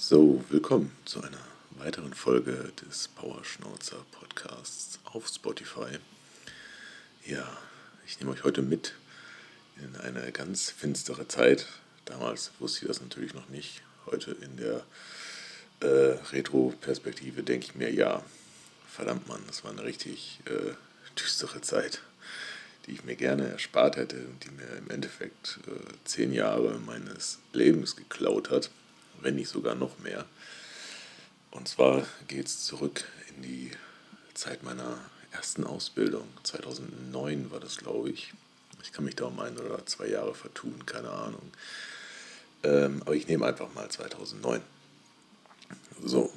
So, willkommen zu einer weiteren Folge des Powerschnauzer Podcasts auf Spotify. Ja, ich nehme euch heute mit in eine ganz finstere Zeit. Damals wusste ich das natürlich noch nicht. Heute in der äh, Retro-Perspektive denke ich mir, ja, verdammt Mann, das war eine richtig äh, düstere Zeit, die ich mir gerne erspart hätte und die mir im Endeffekt äh, zehn Jahre meines Lebens geklaut hat wenn nicht sogar noch mehr. Und zwar geht es zurück in die Zeit meiner ersten Ausbildung. 2009 war das, glaube ich. Ich kann mich da um ein oder zwei Jahre vertun, keine Ahnung. Ähm, aber ich nehme einfach mal 2009. So,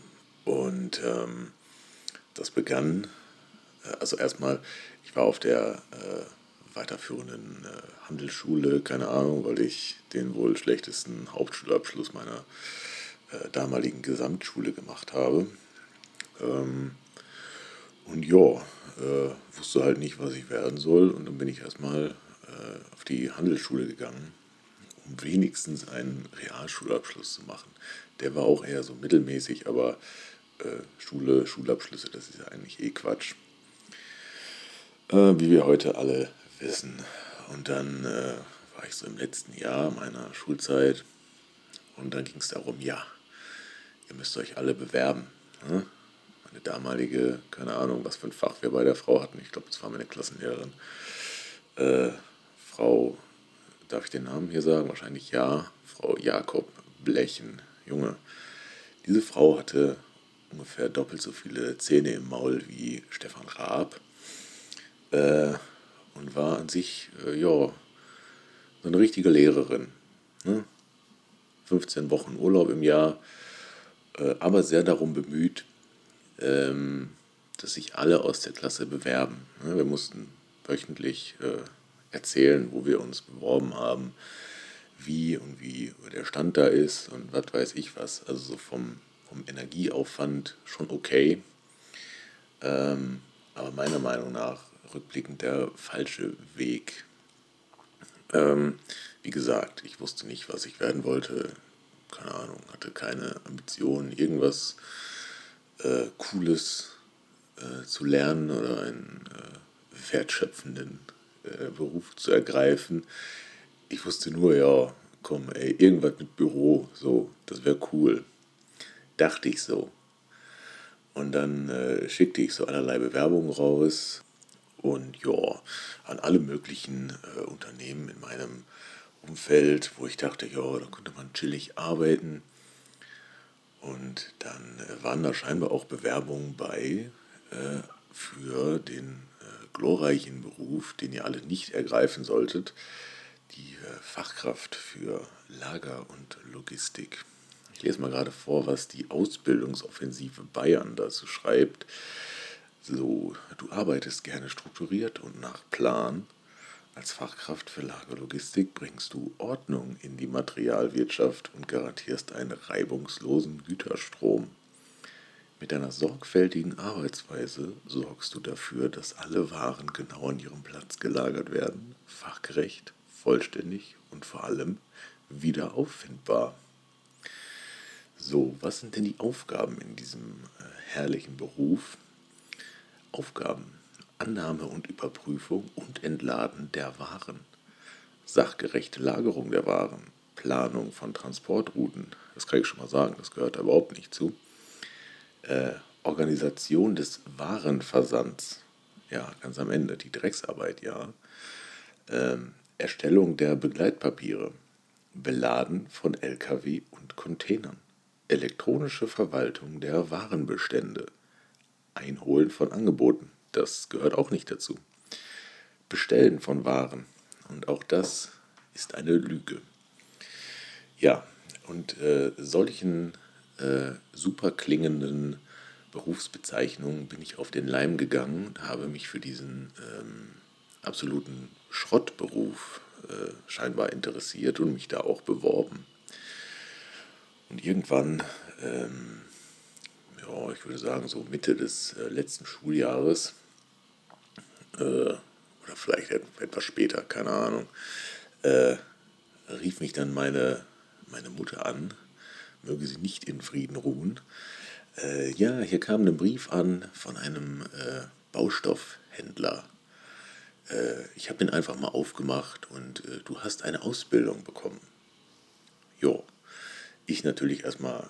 und ähm, das begann, äh, also erstmal, ich war auf der äh, weiterführenden äh, Handelsschule, keine Ahnung, weil ich den wohl schlechtesten Hauptschulabschluss meiner äh, damaligen Gesamtschule gemacht habe. Ähm, und ja, äh, wusste halt nicht, was ich werden soll. Und dann bin ich erstmal äh, auf die Handelsschule gegangen, um wenigstens einen Realschulabschluss zu machen. Der war auch eher so mittelmäßig, aber äh, Schule, Schulabschlüsse, das ist ja eigentlich eh Quatsch. Äh, wie wir heute alle wissen. Und dann äh, war ich so im letzten Jahr meiner Schulzeit und dann ging es darum, ja, ihr müsst euch alle bewerben. Ne? Meine damalige, keine Ahnung, was für ein Fach wir bei der Frau hatten, ich glaube, das war meine Klassenlehrerin, äh, Frau, darf ich den Namen hier sagen? Wahrscheinlich ja, Frau Jakob Blechen, Junge. Diese Frau hatte ungefähr doppelt so viele Zähne im Maul wie Stefan Raab äh, und war an sich, äh, ja, so eine richtige Lehrerin. Ne? 15 Wochen Urlaub im Jahr, äh, aber sehr darum bemüht, ähm, dass sich alle aus der Klasse bewerben. Ne? Wir mussten wöchentlich äh, erzählen, wo wir uns beworben haben, wie und wie der Stand da ist und was weiß ich was. Also so vom, vom Energieaufwand schon okay. Ähm, aber meiner Meinung nach rückblickend der falsche Weg. Ähm, wie gesagt, ich wusste nicht, was ich werden wollte. Keine Ahnung, hatte keine Ambitionen, irgendwas äh, Cooles äh, zu lernen oder einen äh, wertschöpfenden äh, Beruf zu ergreifen. Ich wusste nur, ja, komm, ey, irgendwas mit Büro, so, das wäre cool. Dachte ich so. Und dann äh, schickte ich so allerlei Bewerbungen raus und ja, an alle möglichen äh, Unternehmen in meinem Umfeld, wo ich dachte, ja, da könnte man chillig arbeiten. Und dann äh, waren da scheinbar auch Bewerbungen bei äh, für den äh, glorreichen Beruf, den ihr alle nicht ergreifen solltet, die äh, Fachkraft für Lager und Logistik. Ich lese mal gerade vor, was die Ausbildungsoffensive Bayern dazu schreibt. So, du arbeitest gerne strukturiert und nach Plan. Als Fachkraft für Lagerlogistik bringst du Ordnung in die Materialwirtschaft und garantierst einen reibungslosen Güterstrom. Mit deiner sorgfältigen Arbeitsweise sorgst du dafür, dass alle Waren genau an ihrem Platz gelagert werden, fachgerecht, vollständig und vor allem wieder auffindbar. So, was sind denn die Aufgaben in diesem äh, herrlichen Beruf? Aufgaben, Annahme und Überprüfung und Entladen der Waren, sachgerechte Lagerung der Waren, Planung von Transportrouten, das kann ich schon mal sagen, das gehört da überhaupt nicht zu, äh, Organisation des Warenversands, ja, ganz am Ende, die Drecksarbeit, ja, ähm, Erstellung der Begleitpapiere, Beladen von Lkw und Containern, elektronische Verwaltung der Warenbestände, Einholen von Angeboten, das gehört auch nicht dazu. Bestellen von Waren, und auch das ist eine Lüge. Ja, und äh, solchen äh, super klingenden Berufsbezeichnungen bin ich auf den Leim gegangen, habe mich für diesen ähm, absoluten Schrottberuf äh, scheinbar interessiert und mich da auch beworben. Und irgendwann ähm, ja, ich würde sagen, so Mitte des äh, letzten Schuljahres äh, oder vielleicht etwas später, keine Ahnung, äh, rief mich dann meine, meine Mutter an, möge sie nicht in Frieden ruhen. Äh, ja, hier kam ein Brief an von einem äh, Baustoffhändler. Äh, ich habe den einfach mal aufgemacht und du hast eine Ausbildung bekommen. Jo, ich natürlich erstmal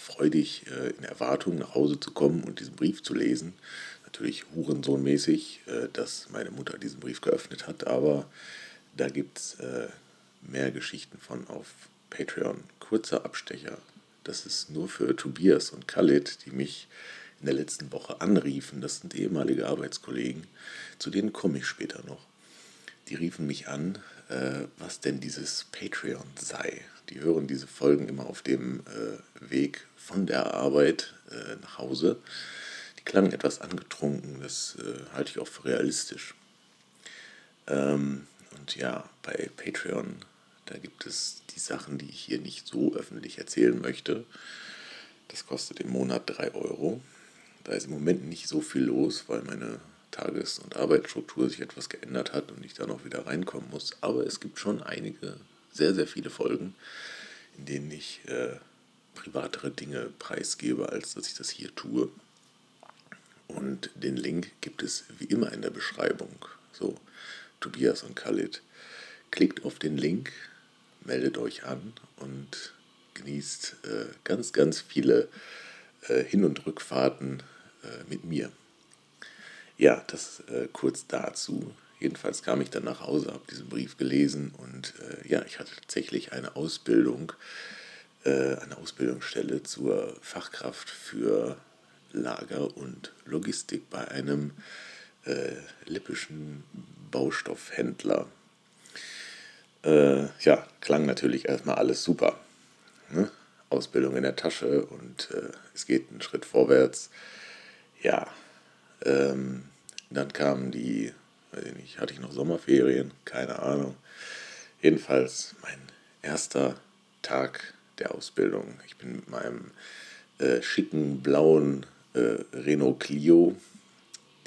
freudig äh, in Erwartung nach Hause zu kommen und diesen Brief zu lesen. Natürlich hurensohnmäßig, dass meine Mutter diesen Brief geöffnet hat, aber da gibt es mehr Geschichten von auf Patreon. Kurzer Abstecher. Das ist nur für Tobias und Khalid, die mich in der letzten Woche anriefen. Das sind ehemalige Arbeitskollegen. Zu denen komme ich später noch. Die riefen mich an, äh, was denn dieses Patreon sei. Die hören diese Folgen immer auf dem äh, Weg von der Arbeit äh, nach Hause. Die klangen etwas angetrunken, das äh, halte ich auch für realistisch. Ähm, und ja, bei Patreon da gibt es die Sachen, die ich hier nicht so öffentlich erzählen möchte. Das kostet im Monat 3 Euro. Da ist im Moment nicht so viel los, weil meine Tages- und Arbeitsstruktur sich etwas geändert hat und ich da noch wieder reinkommen muss. Aber es gibt schon einige, sehr, sehr viele Folgen, in denen ich äh, privatere Dinge preisgebe, als dass ich das hier tue. Und den Link gibt es wie immer in der Beschreibung. So, Tobias und Khalid. Klickt auf den Link, meldet euch an und genießt äh, ganz, ganz viele äh, Hin- und Rückfahrten äh, mit mir. Ja, das äh, kurz dazu. Jedenfalls kam ich dann nach Hause, habe diesen Brief gelesen und äh, ja, ich hatte tatsächlich eine Ausbildung, äh, eine Ausbildungsstelle zur Fachkraft für Lager und Logistik bei einem lippischen Baustoffhändler äh, ja, klang natürlich erstmal alles super. Ne? Ausbildung in der Tasche und äh, es geht einen Schritt vorwärts. Ja, ähm, dann kamen die, weiß ich nicht, hatte ich noch Sommerferien? Keine Ahnung. Jedenfalls mein erster Tag der Ausbildung. Ich bin mit meinem äh, schicken blauen äh, Renault Clio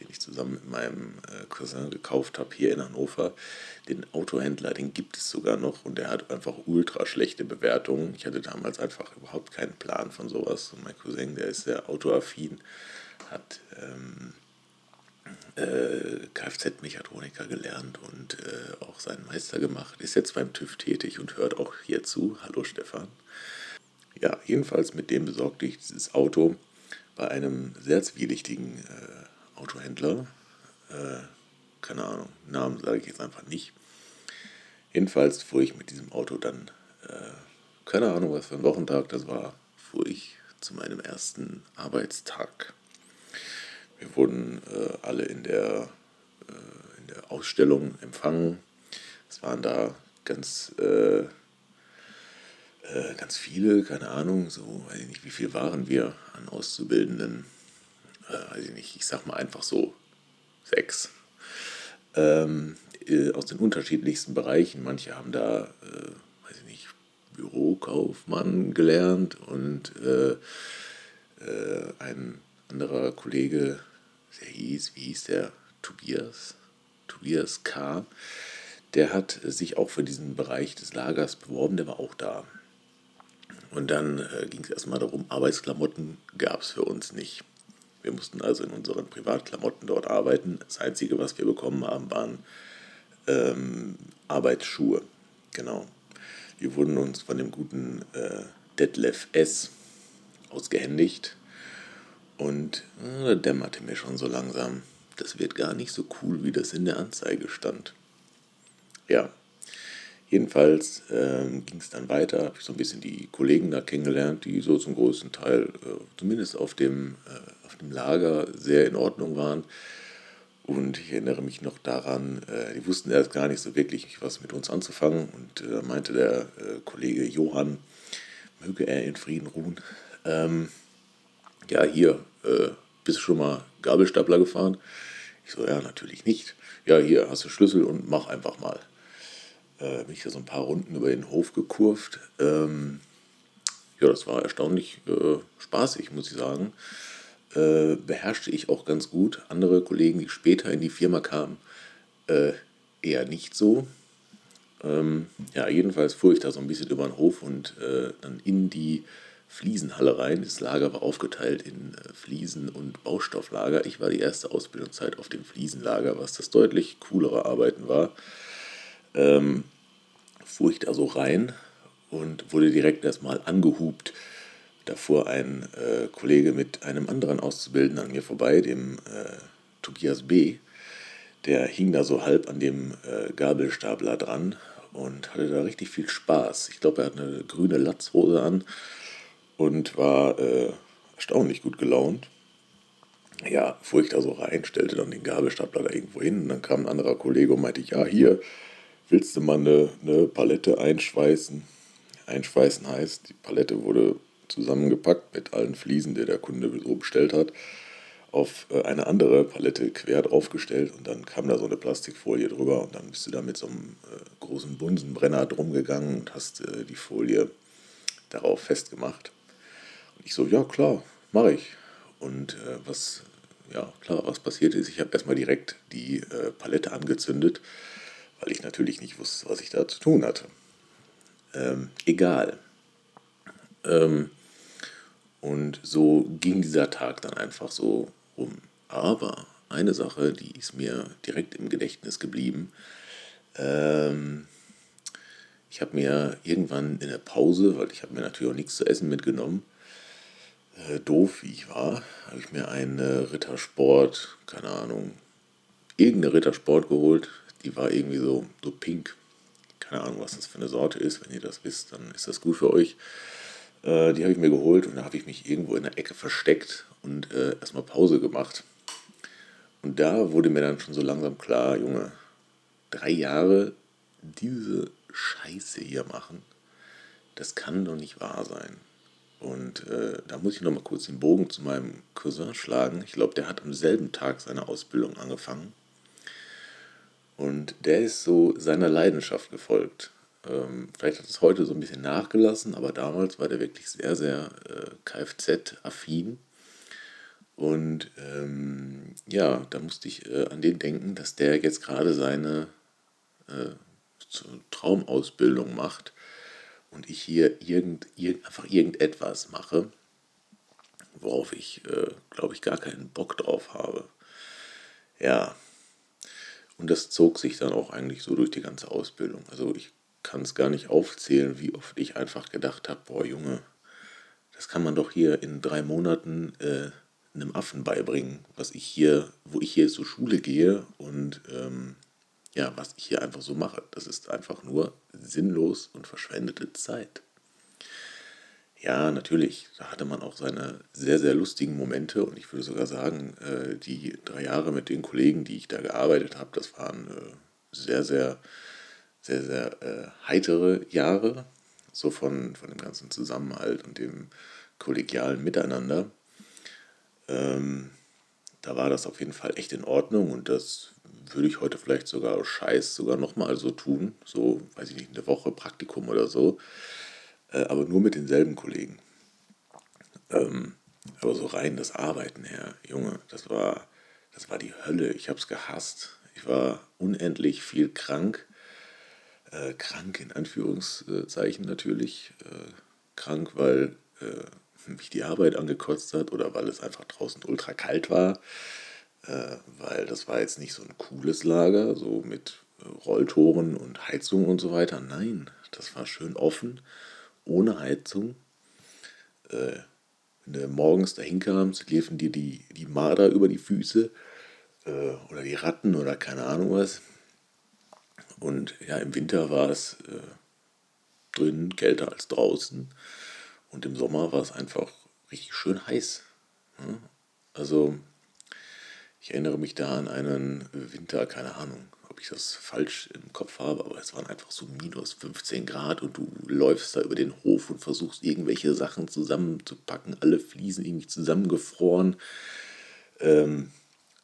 den ich zusammen mit meinem äh, Cousin gekauft habe hier in Hannover. Den Autohändler, den gibt es sogar noch und der hat einfach ultra schlechte Bewertungen. Ich hatte damals einfach überhaupt keinen Plan von sowas. Und mein Cousin, der ist sehr autoaffin, hat ähm, äh, Kfz-Mechatroniker gelernt und äh, auch seinen Meister gemacht. Ist jetzt beim TÜV tätig und hört auch hier zu. Hallo Stefan. Ja, jedenfalls mit dem besorgte ich dieses Auto bei einem sehr zwielichtigen äh, Autohändler. Äh, keine Ahnung, Namen sage ich jetzt einfach nicht. Jedenfalls fuhr ich mit diesem Auto dann, äh, keine Ahnung, was für ein Wochentag das war, fuhr ich zu meinem ersten Arbeitstag. Wir wurden äh, alle in der, äh, in der Ausstellung empfangen. Es waren da ganz, äh, äh, ganz viele, keine Ahnung, so weiß ich nicht, wie viel waren wir an Auszubildenden äh, weiß ich nicht, ich sag mal einfach so sechs, ähm, äh, aus den unterschiedlichsten Bereichen. Manche haben da, weiß ich nicht, Bürokaufmann gelernt und ein anderer Kollege, der hieß, wie hieß der? Tobias, Tobias K., der hat sich auch für diesen Bereich des Lagers beworben, der war auch da. Und dann äh, ging es erstmal darum, Arbeitsklamotten gab es für uns nicht. Wir mussten also in unseren Privatklamotten dort arbeiten. Das Einzige, was wir bekommen haben, waren ähm, Arbeitsschuhe. Genau. Die wurden uns von dem guten äh, Detlef S. ausgehändigt. Und äh, da dämmerte mir schon so langsam, das wird gar nicht so cool, wie das in der Anzeige stand. Ja, Jedenfalls ähm, ging es dann weiter, habe ich so ein bisschen die Kollegen da kennengelernt, die so zum größten Teil, äh, zumindest auf dem, äh, auf dem Lager, sehr in Ordnung waren. Und ich erinnere mich noch daran, äh, die wussten erst gar nicht so wirklich, was mit uns anzufangen. Und da äh, meinte der äh, Kollege Johann, möge er in Frieden ruhen. Ähm, ja, hier, äh, bist du schon mal Gabelstapler gefahren? Ich so, ja, natürlich nicht. Ja, hier hast du Schlüssel und mach einfach mal äh, bin ich da so ein paar Runden über den Hof gekurvt. Ähm, ja, das war erstaunlich äh, spaßig, muss ich sagen. Äh, beherrschte ich auch ganz gut. Andere Kollegen, die später in die Firma kamen, äh, eher nicht so. Ähm, ja, jedenfalls fuhr ich da so ein bisschen über den Hof und äh, dann in die Fliesenhalle rein. Das Lager war aufgeteilt in äh, Fliesen- und Baustofflager. Ich war die erste Ausbildungszeit auf dem Fliesenlager, was das deutlich coolere Arbeiten war. Ähm, fuhr ich da so rein und wurde direkt erstmal angehupt. Da fuhr ein äh, Kollege mit einem anderen Auszubildenden an mir vorbei, dem äh, Tobias B. Der hing da so halb an dem äh, Gabelstapler dran und hatte da richtig viel Spaß. Ich glaube, er hat eine grüne Latzhose an und war äh, erstaunlich gut gelaunt. Ja, fuhr ich da so rein, stellte dann den Gabelstapler da irgendwo hin und dann kam ein anderer Kollege und meinte, ja, hier, willst du mal eine, eine Palette einschweißen? Einschweißen heißt, die Palette wurde zusammengepackt mit allen Fliesen, die der Kunde so bestellt hat, auf äh, eine andere Palette quer draufgestellt und dann kam da so eine Plastikfolie drüber und dann bist du da mit so einem äh, großen Bunsenbrenner drum gegangen und hast äh, die Folie darauf festgemacht. Ich so, ja klar, mache ich. Und äh, was, ja klar, was passiert ist, ich habe erstmal direkt die äh, Palette angezündet, weil ich natürlich nicht wusste, was ich da zu tun hatte. Ähm, egal. Ähm, und so ging dieser Tag dann einfach so um. Aber eine Sache, die ist mir direkt im Gedächtnis geblieben. Ähm, ich habe mir irgendwann in der Pause, weil ich habe mir natürlich auch nichts zu essen mitgenommen, äh, doof wie ich war, habe ich mir einen Rittersport, keine Ahnung, irgendeine Rittersport geholt. Die war irgendwie so, so pink. Keine Ahnung, was das für eine Sorte ist. Wenn ihr das wisst, dann ist das gut für euch. Äh, die habe ich mir geholt und da habe ich mich irgendwo in der Ecke versteckt und äh, erstmal Pause gemacht. Und da wurde mir dann schon so langsam klar, Junge, drei Jahre diese Scheiße hier machen, das kann doch nicht wahr sein. Und äh, da muss ich nochmal kurz den Bogen zu meinem Cousin schlagen. Ich glaube, der hat am selben Tag seine Ausbildung angefangen. Und der ist so seiner Leidenschaft gefolgt. Ähm, vielleicht hat es heute so ein bisschen nachgelassen, aber damals war der wirklich sehr, sehr äh, Kfz-affin. Und ähm, ja, da musste ich äh, an den denken, dass der jetzt gerade seine äh, Traumausbildung macht und ich hier irgend, irgend, einfach irgendetwas mache, worauf ich, äh, glaube ich, gar keinen Bock drauf habe. Ja, und das zog sich dann auch eigentlich so durch die ganze Ausbildung. Also ich kann es gar nicht aufzählen, wie oft ich einfach gedacht habe, boah Junge, das kann man doch hier in drei Monaten äh, einem Affen beibringen, was ich hier, wo ich hier zur Schule gehe und ähm, ja, was ich hier einfach so mache. Das ist einfach nur sinnlos und verschwendete Zeit. Ja, natürlich, da hatte man auch seine sehr, sehr lustigen Momente und ich würde sogar sagen, äh, die drei Jahre mit den Kollegen, die ich da gearbeitet habe, das waren äh, sehr, sehr sehr, sehr äh, heitere Jahre, so von, von dem ganzen Zusammenhalt und dem kollegialen Miteinander. Ähm, da war das auf jeden Fall echt in Ordnung und das würde ich heute vielleicht sogar scheiß sogar nochmal so tun, so, weiß ich nicht, eine Woche Praktikum oder so, äh, aber nur mit denselben Kollegen. Ähm, aber so rein das Arbeiten her, Junge, das war, das war die Hölle. Ich habe es gehasst. Ich war unendlich viel krank äh, krank in Anführungszeichen natürlich. Äh, krank, weil äh, mich die Arbeit angekotzt hat oder weil es einfach draußen ultra kalt war. Äh, weil das war jetzt nicht so ein cooles Lager, so mit äh, Rolltoren und Heizung und so weiter. Nein, das war schön offen, ohne Heizung. Äh, wenn du morgens dahin kamst, liefen dir die, die Marder über die Füße oder die Ratten oder keine Ahnung was. Und ja, im Winter war es äh, drinnen kälter als draußen. Und im Sommer war es einfach richtig schön heiß. Ja? Also ich erinnere mich da an einen Winter, keine Ahnung, ob ich das falsch im Kopf habe, aber es waren einfach so minus 15 Grad und du läufst da über den Hof und versuchst irgendwelche Sachen zusammenzupacken, alle Fliesen irgendwie zusammengefroren. Ähm,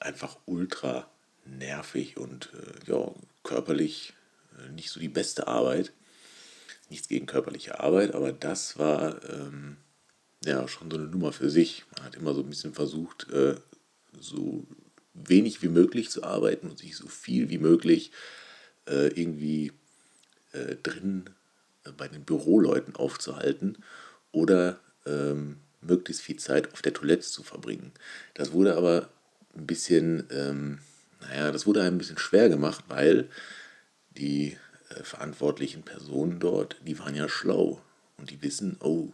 einfach ultra nervig und äh, ja, körperlich äh, nicht so die beste Arbeit. Nichts gegen körperliche Arbeit, aber das war ähm, ja schon so eine Nummer für sich. Man hat immer so ein bisschen versucht, äh, so wenig wie möglich zu arbeiten und sich so viel wie möglich äh, irgendwie äh, drin äh, bei den Büroleuten aufzuhalten oder ähm, möglichst viel Zeit auf der Toilette zu verbringen. Das wurde aber ein bisschen, ähm, naja, das wurde ein bisschen schwer gemacht, weil die äh, verantwortlichen Personen dort, die waren ja schlau und die wissen, oh,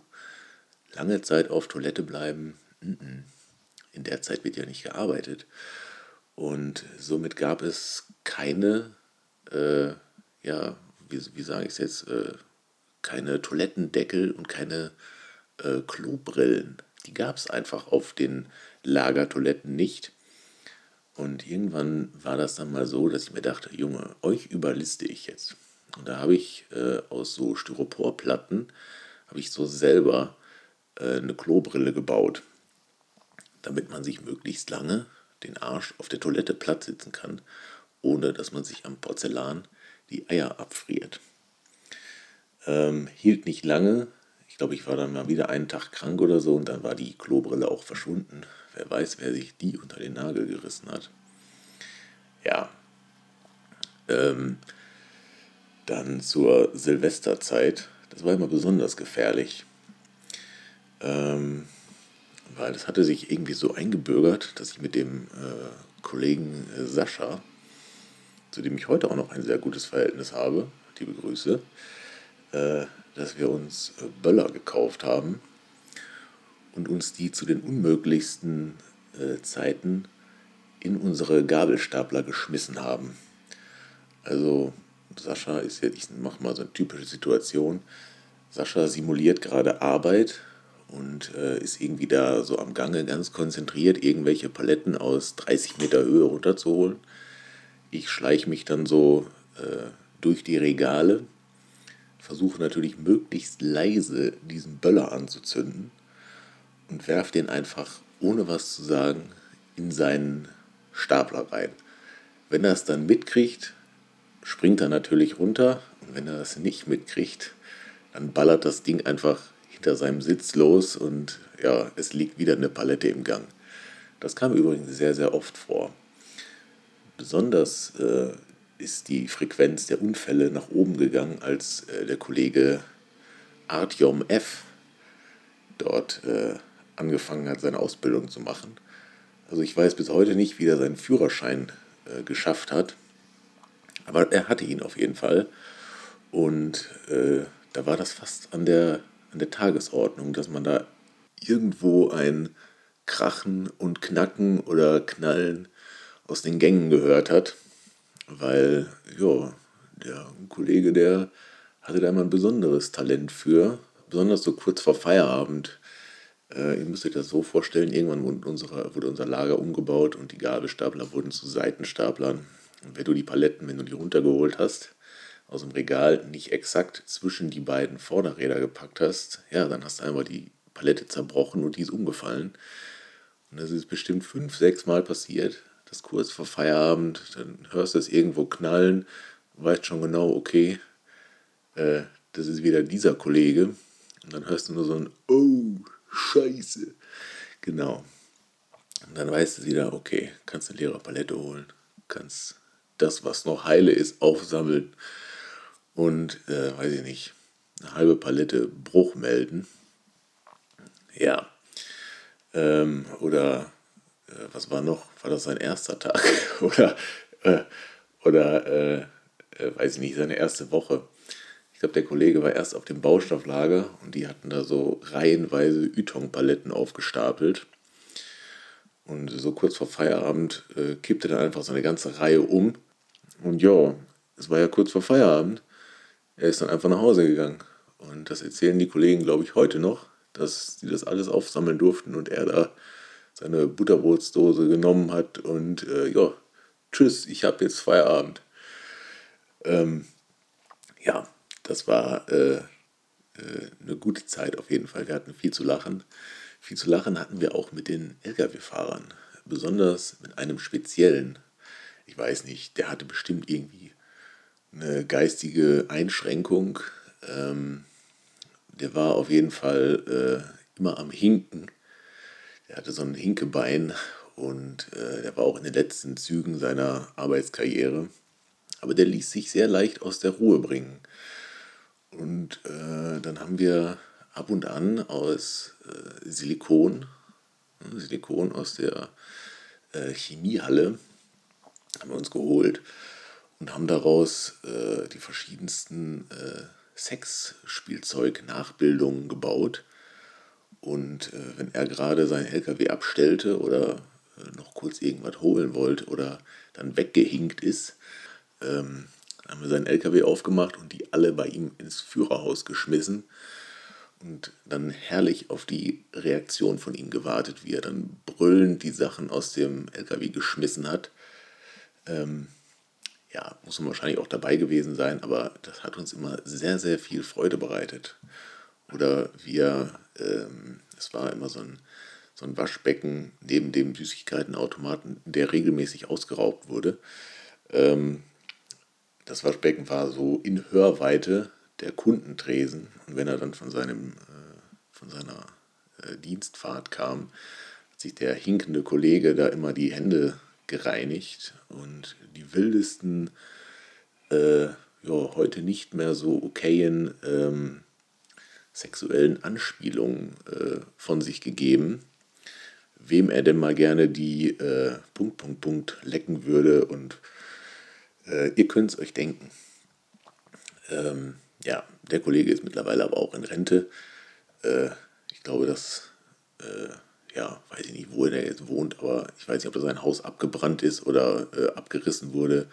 lange Zeit auf Toilette bleiben, in der Zeit wird ja nicht gearbeitet. Und somit gab es keine, äh, ja, wie, wie sage ich es jetzt, äh, keine Toilettendeckel und keine äh, Klobrillen. Die gab es einfach auf den Lagertoiletten nicht. Und irgendwann war das dann mal so, dass ich mir dachte, Junge, euch überliste ich jetzt. Und da habe ich äh, aus so Styroporplatten, habe ich so selber äh, eine Klobrille gebaut, damit man sich möglichst lange den Arsch auf der Toilette platt sitzen kann, ohne dass man sich am Porzellan die Eier abfriert. Ähm, hielt nicht lange. Ich glaube, ich war dann mal wieder einen Tag krank oder so und dann war die Klobrille auch verschwunden. Wer weiß, wer sich die unter den Nagel gerissen hat. Ja. Ähm, dann zur Silvesterzeit. Das war immer besonders gefährlich. Ähm, weil es hatte sich irgendwie so eingebürgert, dass ich mit dem äh, Kollegen äh, Sascha, zu dem ich heute auch noch ein sehr gutes Verhältnis habe, liebe Grüße, äh, dass wir uns äh, Böller gekauft haben und uns die zu den unmöglichsten äh, Zeiten in unsere Gabelstapler geschmissen haben. Also Sascha ist jetzt, ich mache mal so eine typische Situation. Sascha simuliert gerade Arbeit und äh, ist irgendwie da so am Gange ganz konzentriert, irgendwelche Paletten aus 30 Meter Höhe runterzuholen. Ich schleiche mich dann so äh, durch die Regale, versuche natürlich möglichst leise diesen Böller anzuzünden und werfe den einfach, ohne was zu sagen, in seinen Stapler rein. Wenn er es dann mitkriegt, springt er natürlich runter und wenn er es nicht mitkriegt, dann ballert das Ding einfach hinter seinem Sitz los und ja, es liegt wieder eine Palette im Gang. Das kam übrigens sehr, sehr oft vor. Besonders äh, ist die Frequenz der Unfälle nach oben gegangen, als äh, der Kollege Artyom F. dort äh, angefangen hat, seine Ausbildung zu machen. Also ich weiß bis heute nicht, wie er seinen Führerschein äh, geschafft hat, aber er hatte ihn auf jeden Fall. Und äh, da war das fast an der an der Tagesordnung, dass man da irgendwo ein Krachen und Knacken oder Knallen aus den Gängen gehört hat, weil ja, der Kollege, der hatte da immer ein besonderes Talent für, besonders so kurz vor Feierabend. Äh, ihr müsst euch das so vorstellen, irgendwann wurde, unsere, wurde unser Lager umgebaut und die Gabelstapler wurden zu Seitenstaplern. Und wenn du die Paletten, wenn du die runtergeholt hast, aus dem Regal nicht exakt zwischen die beiden Vorderräder gepackt hast, ja, dann hast du einmal die Palette zerbrochen und die ist umgefallen. Und das ist bestimmt fünf, sechs Mal passiert. Das kurz vor Feierabend, dann hörst du es irgendwo knallen, weißt schon genau, okay, äh, das ist wieder dieser Kollege. Und dann hörst du nur so ein Oh, Scheiße. Genau. Und dann weißt du wieder, okay, kannst eine leere Palette holen, kannst das, was noch heile ist, aufsammeln und, äh, weiß ich nicht, eine halbe Palette Bruch melden. Ja. Ähm, oder äh, was war noch? War das sein erster Tag? oder äh, oder äh, äh, weiß ich nicht, seine erste Woche. Ich glaube, der Kollege war erst auf dem Baustofflager und die hatten da so reihenweise Ytong-Paletten aufgestapelt. Und so kurz vor Feierabend äh, kippte dann einfach so eine ganze Reihe um. Und ja, es war ja kurz vor Feierabend. Er ist dann einfach nach Hause gegangen. Und das erzählen die Kollegen, glaube ich, heute noch, dass sie das alles aufsammeln durften und er da seine Butterbrotsdose genommen hat und äh, ja, tschüss, ich habe jetzt Feierabend. Ähm, ja, das war äh, äh, eine gute Zeit auf jeden Fall. Wir hatten viel zu lachen. Viel zu lachen hatten wir auch mit den Lkw-Fahrern. Besonders mit einem speziellen. Ich weiß nicht, der hatte bestimmt irgendwie eine geistige Einschränkung. Ähm, der war auf jeden Fall äh, immer am Hinken. Der hatte so ein Hinkebein und äh, der war auch in den letzten Zügen seiner Arbeitskarriere. aber der ließ sich sehr leicht aus der Ruhe bringen. Und äh, dann haben wir ab und an aus äh, Silikon, ne, Silikon aus der äh, Chemiehalle, haben wir uns geholt und haben daraus äh, die verschiedensten äh, Sexspielzeug-Nachbildungen gebaut. Und äh, wenn er gerade seinen LKW abstellte oder äh, noch kurz irgendwas holen wollte oder dann weggehinkt ist, ähm, haben wir seinen LKW aufgemacht und die alle bei ihm ins Führerhaus geschmissen und dann herrlich auf die Reaktion von ihm gewartet, wie er dann brüllend die Sachen aus dem LKW geschmissen hat. Ähm, ja, muss man wahrscheinlich auch dabei gewesen sein, aber das hat uns immer sehr, sehr viel Freude bereitet. Oder wir, ähm, es war immer so ein, so ein Waschbecken neben dem Süßigkeitenautomaten, der regelmäßig ausgeraubt wurde. Ähm, das Waschbecken war so in Hörweite der Kundentresen. Und wenn er dann von, seinem, äh, von seiner äh, Dienstfahrt kam, hat sich der hinkende Kollege da immer die Hände gereinigt und die wildesten, äh, ja, heute nicht mehr so okayen ähm, sexuellen Anspielungen äh, von sich gegeben, wem er denn mal gerne die äh, Punkt, Punkt, Punkt lecken würde und äh, ihr könnt es euch denken. Ähm, ja, der Kollege ist mittlerweile aber auch in Rente. Äh, ich glaube, dass, äh, ja, weiß ich nicht, wo er jetzt wohnt, aber ich weiß nicht, ob da sein Haus abgebrannt ist oder äh, abgerissen wurde.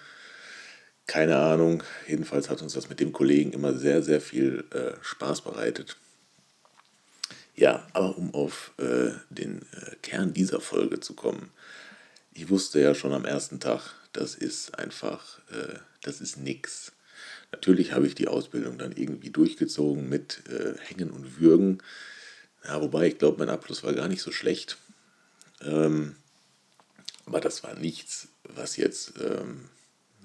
Keine Ahnung. Jedenfalls hat uns das mit dem Kollegen immer sehr, sehr viel äh, Spaß bereitet. Ja, aber um auf äh, den äh, Kern dieser Folge zu kommen. Ich wusste ja schon am ersten Tag, das ist einfach, das ist nix Natürlich habe ich die Ausbildung dann irgendwie durchgezogen mit äh, Hängen und Würgen. Ja, wobei ich glaube, mein Abschluss war gar nicht so schlecht. Ähm, aber das war nichts, was jetzt, ähm,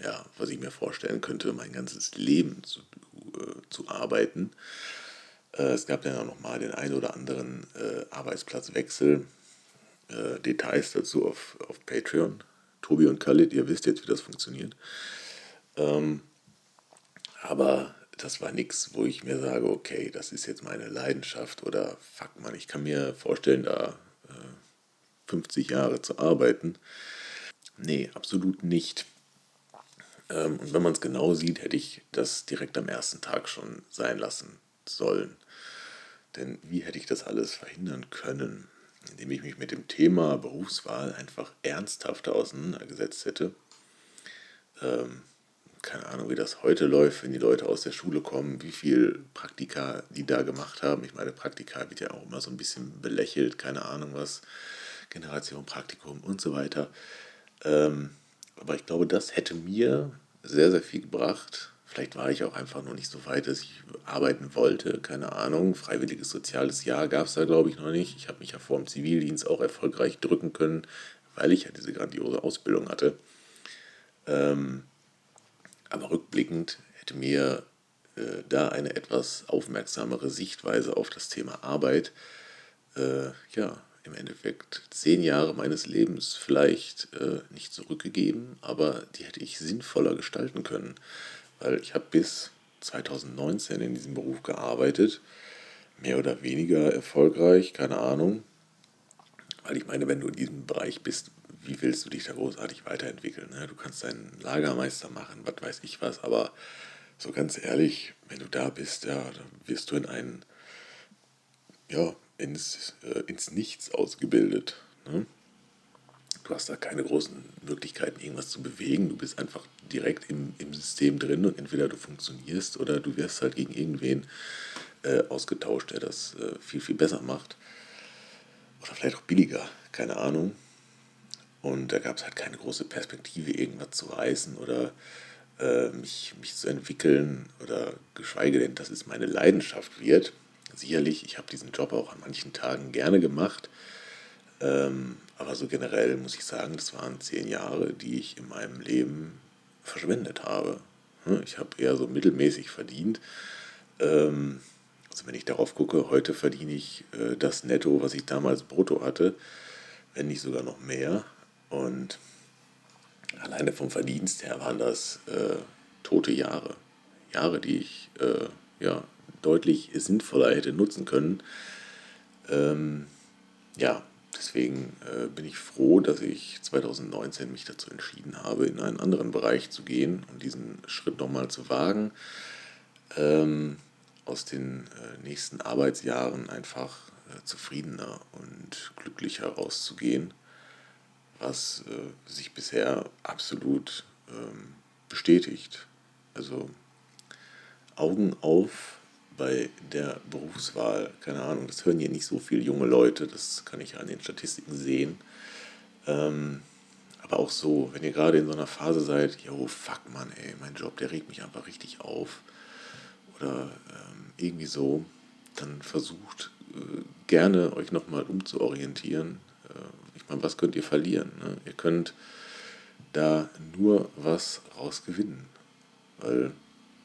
ja, was ich mir vorstellen könnte, mein ganzes Leben zu, äh, zu arbeiten. Äh, es gab dann auch noch mal den ein oder anderen äh, Arbeitsplatzwechsel. Äh, Details dazu auf, auf Patreon. Tobi und Khalid, ihr wisst jetzt, wie das funktioniert. Ähm, aber das war nichts, wo ich mir sage, okay, das ist jetzt meine Leidenschaft oder fuck man, ich kann mir vorstellen, da äh, 50 Jahre zu arbeiten. Nee, absolut nicht. Ähm, und wenn man es genau sieht, hätte ich das direkt am ersten Tag schon sein lassen sollen. Denn wie hätte ich das alles verhindern können, indem ich mich mit dem Thema Berufswahl einfach ernsthafter auseinandergesetzt hätte? Ähm, keine Ahnung, wie das heute läuft, wenn die Leute aus der Schule kommen, wie viel Praktika die da gemacht haben. Ich meine, Praktika wird ja auch immer so ein bisschen belächelt, keine Ahnung was, Generation Praktikum und so weiter. Ähm, aber ich glaube, das hätte mir sehr, sehr viel gebracht. Vielleicht war ich auch einfach noch nicht so weit, dass ich arbeiten wollte, keine Ahnung. Freiwilliges soziales Jahr gab es da, glaube ich, noch nicht. Ich habe mich ja vor dem Zivildienst auch erfolgreich drücken können, weil ich ja diese grandiose Ausbildung hatte. Ähm, aber rückblickend hätte mir äh, da eine etwas aufmerksamere Sichtweise auf das Thema Arbeit, äh, ja, im Endeffekt zehn Jahre meines Lebens vielleicht äh, nicht zurückgegeben, aber die hätte ich sinnvoller gestalten können, weil ich habe bis 2019 in diesem Beruf gearbeitet, mehr oder weniger erfolgreich, keine Ahnung, weil ich meine, wenn du in diesem Bereich bist, wie willst du dich da großartig weiterentwickeln? Ne? Du kannst deinen Lagermeister machen, was weiß ich was, aber so ganz ehrlich, wenn du da bist, ja, dann wirst du in einen, ja, ins, äh, ins Nichts ausgebildet. Ne? Du hast da keine großen Möglichkeiten, irgendwas zu bewegen. Du bist einfach direkt im, im System drin und entweder du funktionierst oder du wirst halt gegen irgendwen äh, ausgetauscht, der das äh, viel, viel besser macht. Oder vielleicht auch billiger, keine Ahnung. Und da gab es halt keine große Perspektive, irgendwas zu reißen oder äh, mich, mich zu entwickeln oder geschweige denn, dass es meine Leidenschaft wird. Sicherlich, ich habe diesen Job auch an manchen Tagen gerne gemacht. Ähm, aber so generell muss ich sagen, das waren zehn Jahre, die ich in meinem Leben verschwendet habe. Hm, ich habe eher so mittelmäßig verdient. Ähm, also wenn ich darauf gucke, heute verdiene ich äh, das Netto, was ich damals brutto hatte, wenn nicht sogar noch mehr. Und alleine vom Verdienst her waren das äh, tote Jahre. Jahre, die ich äh, ja, deutlich sinnvoller hätte nutzen können. Ähm, ja, deswegen äh, bin ich froh, dass ich 2019 mich dazu entschieden habe, in einen anderen Bereich zu gehen und diesen Schritt nochmal zu wagen. Ähm, aus den äh, nächsten Arbeitsjahren einfach äh, zufriedener und glücklicher rauszugehen, was äh, sich bisher absolut ähm, bestätigt. Also Augen auf bei der Berufswahl. Keine Ahnung, das hören hier nicht so viele junge Leute, das kann ich an den Statistiken sehen. Ähm, aber auch so, wenn ihr gerade in so einer Phase seid, yo, fuck man, ey, mein Job, der regt mich einfach richtig auf. Oder ähm, irgendwie so, dann versucht äh, gerne euch nochmal umzuorientieren. Äh, ich meine, was könnt ihr verlieren? Ne? Ihr könnt da nur was rausgewinnen. Weil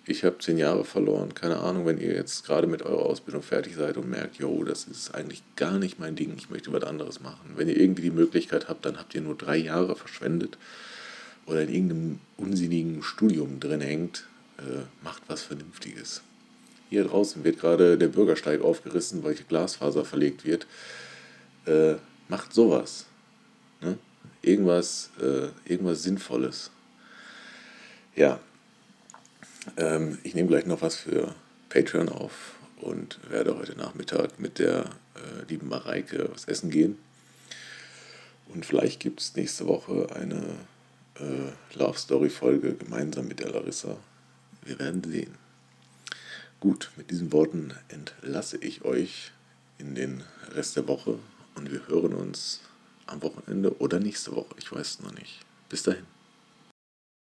ich habe zehn Jahre verloren. Keine Ahnung, wenn ihr jetzt gerade mit eurer Ausbildung fertig seid und merkt, jo, das ist eigentlich gar nicht mein Ding, ich möchte was anderes machen. Wenn ihr irgendwie die Möglichkeit habt, dann habt ihr nur drei Jahre verschwendet oder in irgendeinem unsinnigen Studium drin hängt, äh, macht was Vernünftiges. Hier draußen wird gerade der Bürgersteig aufgerissen, weil hier Glasfaser verlegt wird. Äh, macht sowas. Ne? Irgendwas, äh, irgendwas Sinnvolles. Ja, ähm, ich nehme gleich noch was für Patreon auf und werde heute Nachmittag mit der äh, lieben Mareike was essen gehen. Und vielleicht gibt es nächste Woche eine äh, Love Story Folge gemeinsam mit der Larissa. Wir werden sehen. Gut, mit diesen Worten entlasse ich euch in den Rest der Woche und wir hören uns am Wochenende oder nächste Woche. Ich weiß es noch nicht. Bis dahin.